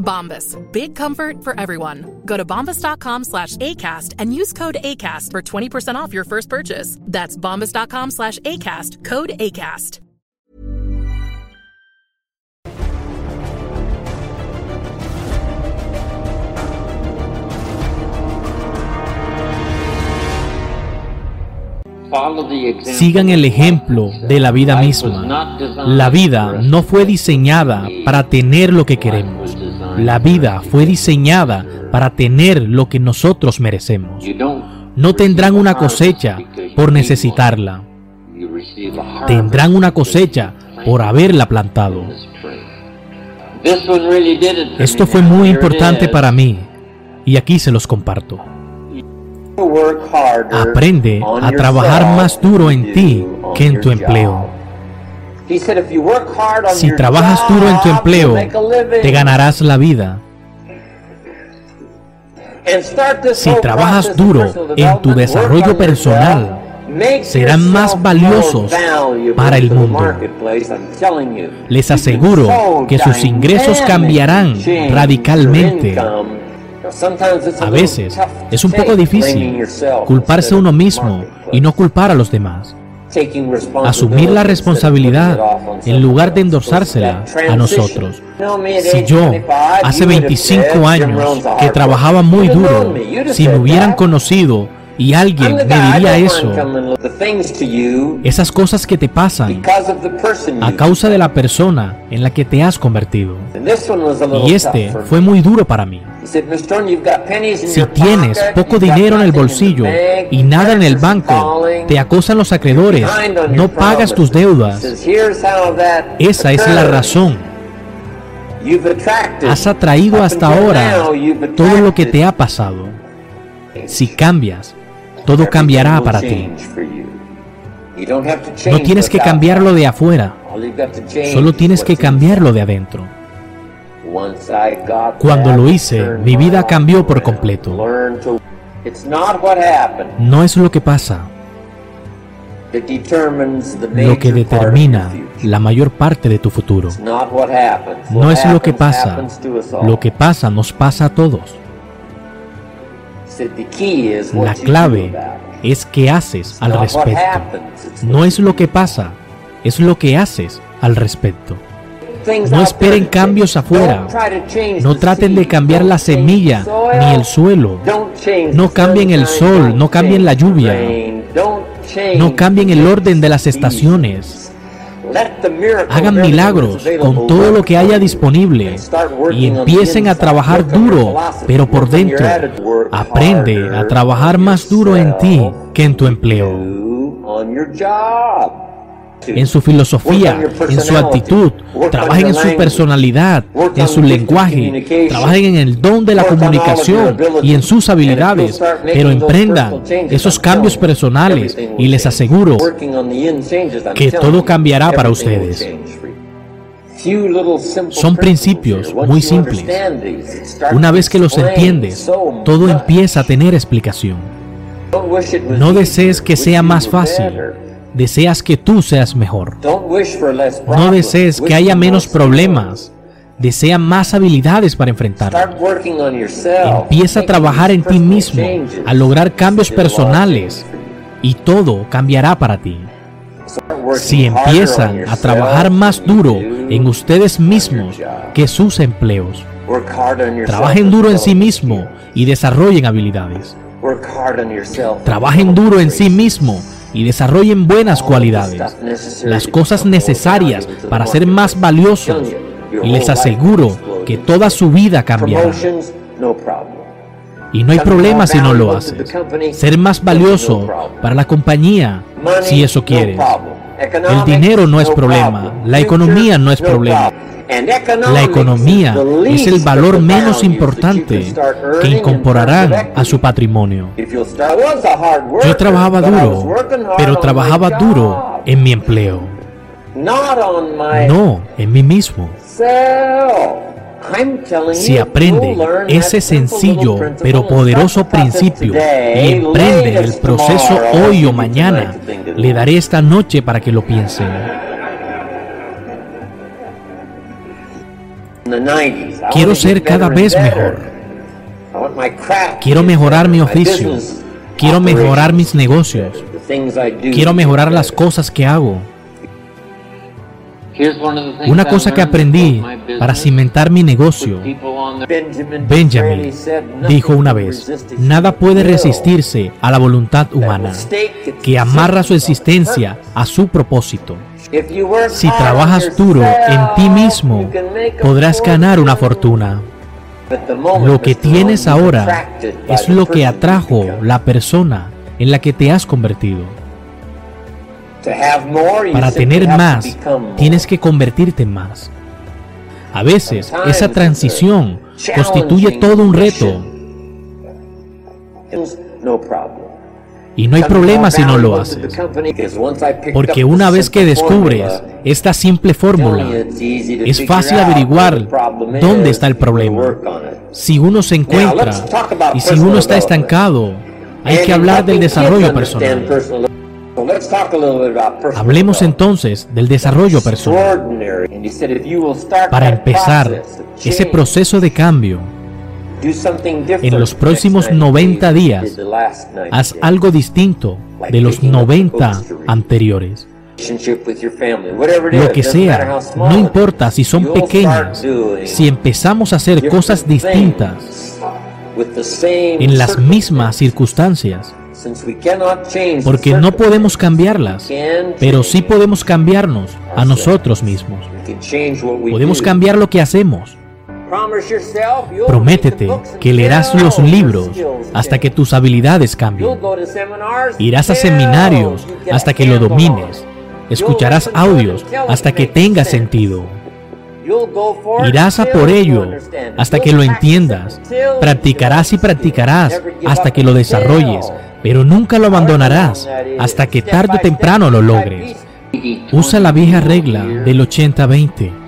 Bombas. Big comfort for everyone. Go to bombas.com slash ACAST and use code ACAST for 20% off your first purchase. That's bombas.com slash ACAST. Code ACAST. Sigan el ejemplo de la vida misma. La vida no fue diseñada para tener lo que queremos. La vida fue diseñada para tener lo que nosotros merecemos. No tendrán una cosecha por necesitarla. Tendrán una cosecha por haberla plantado. Esto fue muy importante para mí y aquí se los comparto. Aprende a trabajar más duro en ti que en tu empleo. Si trabajas duro en tu empleo, te ganarás la vida. Si trabajas duro en tu desarrollo personal, serán más valiosos para el mundo. Les aseguro que sus ingresos cambiarán radicalmente. A veces es un poco difícil culparse a uno mismo y no culpar a los demás. Asumir la responsabilidad en lugar de endorsársela a nosotros. Si yo hace 25 años que trabajaba muy duro, si me hubieran conocido y alguien me diría eso, esas cosas que te pasan a causa de la persona en la que te has convertido. Y este fue muy duro para mí. Si tienes poco dinero en el bolsillo y nada en el banco, te acosan los acreedores, no pagas tus deudas. Esa es la razón. Has atraído hasta ahora todo lo que te ha pasado. Si cambias, todo cambiará para ti. No tienes que cambiarlo de afuera, solo tienes que cambiarlo de adentro. Cuando lo hice, mi vida cambió por completo. No es lo que pasa lo que determina la mayor parte de tu futuro. No es lo que pasa. Lo que pasa nos pasa a todos. La clave es qué haces al respecto. No es lo que pasa, es lo que haces al respecto. No esperen cambios afuera. No traten de cambiar la semilla ni el suelo. No cambien el sol, no cambien la lluvia. No cambien el orden de las estaciones. Hagan milagros con todo lo que haya disponible y empiecen a trabajar duro, pero por dentro. Aprende a trabajar más duro en ti que en tu empleo en su filosofía, en su actitud, trabajen en su personalidad, en su lenguaje, trabajen en el don de la comunicación y en sus habilidades, pero emprendan esos cambios personales y les aseguro que todo cambiará para ustedes. Son principios muy simples. Una vez que los entiendes, todo empieza a tener explicación. No desees que sea más fácil, deseas que tú seas mejor. No desees que haya menos problemas. Desea más habilidades para enfrentarlo. Empieza a trabajar en ti mismo, a lograr cambios personales y todo cambiará para ti. Si empiezan a trabajar más duro en ustedes mismos que sus empleos, trabajen duro en sí mismo y desarrollen habilidades. Trabajen duro en sí mismo y desarrollen buenas cualidades, las cosas necesarias para ser más valiosos. Y les aseguro que toda su vida cambiará. Y no hay problema si no lo haces. Ser más valioso para la compañía, si eso quieres. El dinero no es problema, la economía no es problema. La economía es el valor menos importante que incorporarán a su patrimonio. Yo trabajaba duro, pero trabajaba duro en mi empleo, no en mí mismo. Si aprende ese sencillo pero poderoso principio y emprende el proceso hoy o mañana, le daré esta noche para que lo piense. Quiero ser cada vez mejor. Quiero mejorar mi oficio. Quiero mejorar mis negocios. Quiero mejorar las cosas que hago. Una cosa que aprendí para cimentar mi negocio, Benjamin dijo una vez, nada puede resistirse a la voluntad humana, que amarra su existencia a su propósito. Si trabajas duro en ti mismo, podrás ganar una fortuna. Lo que tienes ahora es lo que atrajo la persona en la que te has convertido. Para tener más, tienes que convertirte en más. A veces, esa transición constituye todo un reto. Y no hay problema si no lo haces. Porque una vez que descubres esta simple fórmula, es fácil averiguar dónde está el problema. Si uno se encuentra y si uno está estancado, hay que hablar del desarrollo personal. Hablemos entonces del desarrollo personal. Para empezar ese proceso de cambio, en los próximos 90 días, haz algo distinto de los 90 anteriores. Lo que sea, no importa si son pequeñas, si empezamos a hacer cosas distintas en las mismas circunstancias, porque no podemos cambiarlas, pero sí podemos cambiarnos a nosotros mismos. Podemos cambiar lo que hacemos. Prométete que leerás los libros hasta que tus habilidades cambien. Irás a seminarios hasta que lo domines. Escucharás audios hasta que tenga sentido. Irás a por ello hasta que lo entiendas. Practicarás y practicarás hasta que lo desarrolles pero nunca lo abandonarás hasta que tarde o temprano lo logres. Usa la vieja regla del 80-20.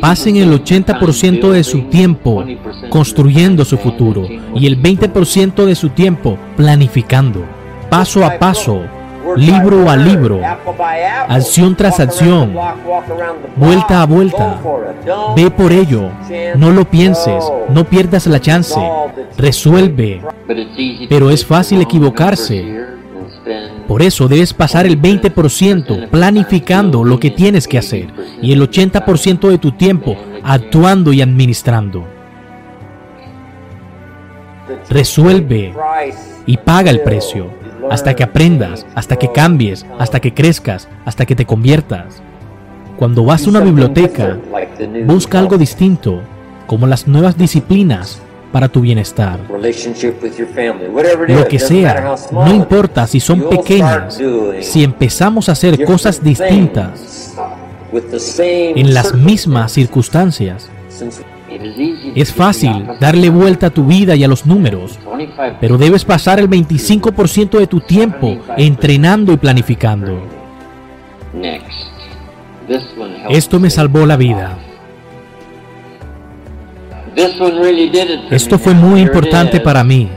Pasen el 80% de su tiempo construyendo su futuro y el 20% de su tiempo planificando, paso a paso, libro a libro, acción tras acción, vuelta a vuelta. Ve por ello, no lo pienses, no pierdas la chance, resuelve. Pero es fácil equivocarse. Por eso debes pasar el 20% planificando lo que tienes que hacer y el 80% de tu tiempo actuando y administrando. Resuelve y paga el precio hasta que aprendas, hasta que cambies, hasta que crezcas, hasta que te conviertas. Cuando vas a una biblioteca, busca algo distinto, como las nuevas disciplinas para tu bienestar. Lo que sea, no importa si son pequeñas, si empezamos a hacer cosas distintas en las mismas circunstancias, es fácil darle vuelta a tu vida y a los números, pero debes pasar el 25% de tu tiempo entrenando y planificando. Esto me salvó la vida. Esto fue muy importante para mí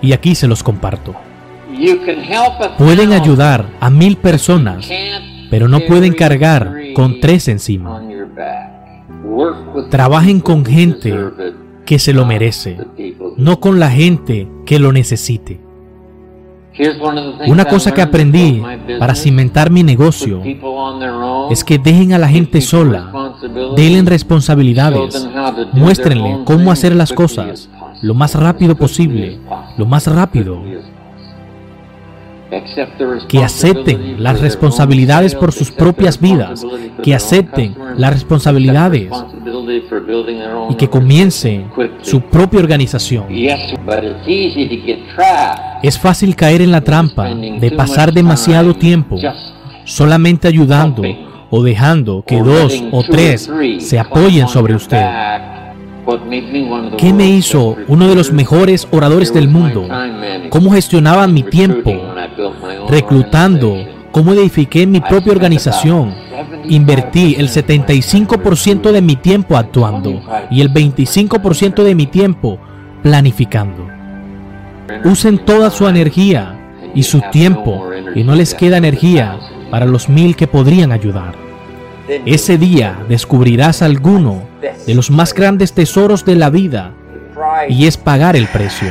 y aquí se los comparto. Pueden ayudar a mil personas, pero no pueden cargar con tres encima. Trabajen con gente que se lo merece, no con la gente que lo necesite. Una cosa que aprendí para cimentar mi negocio es que dejen a la gente sola, denle responsabilidades, muéstrenle cómo hacer las cosas lo más rápido posible, lo más rápido que acepten las responsabilidades por sus propias vidas, que acepten las responsabilidades y que comiencen su propia organización. Es fácil caer en la trampa de pasar demasiado tiempo solamente ayudando o dejando que dos o tres se apoyen sobre usted. ¿Qué me hizo uno de los mejores oradores del mundo? ¿Cómo gestionaba mi tiempo? Reclutando, cómo edifiqué mi propia organización. Invertí el 75% de mi tiempo actuando y el 25% de mi tiempo planificando. Usen toda su energía y su tiempo y no les queda energía para los mil que podrían ayudar. Ese día descubrirás alguno de los más grandes tesoros de la vida y es pagar el precio.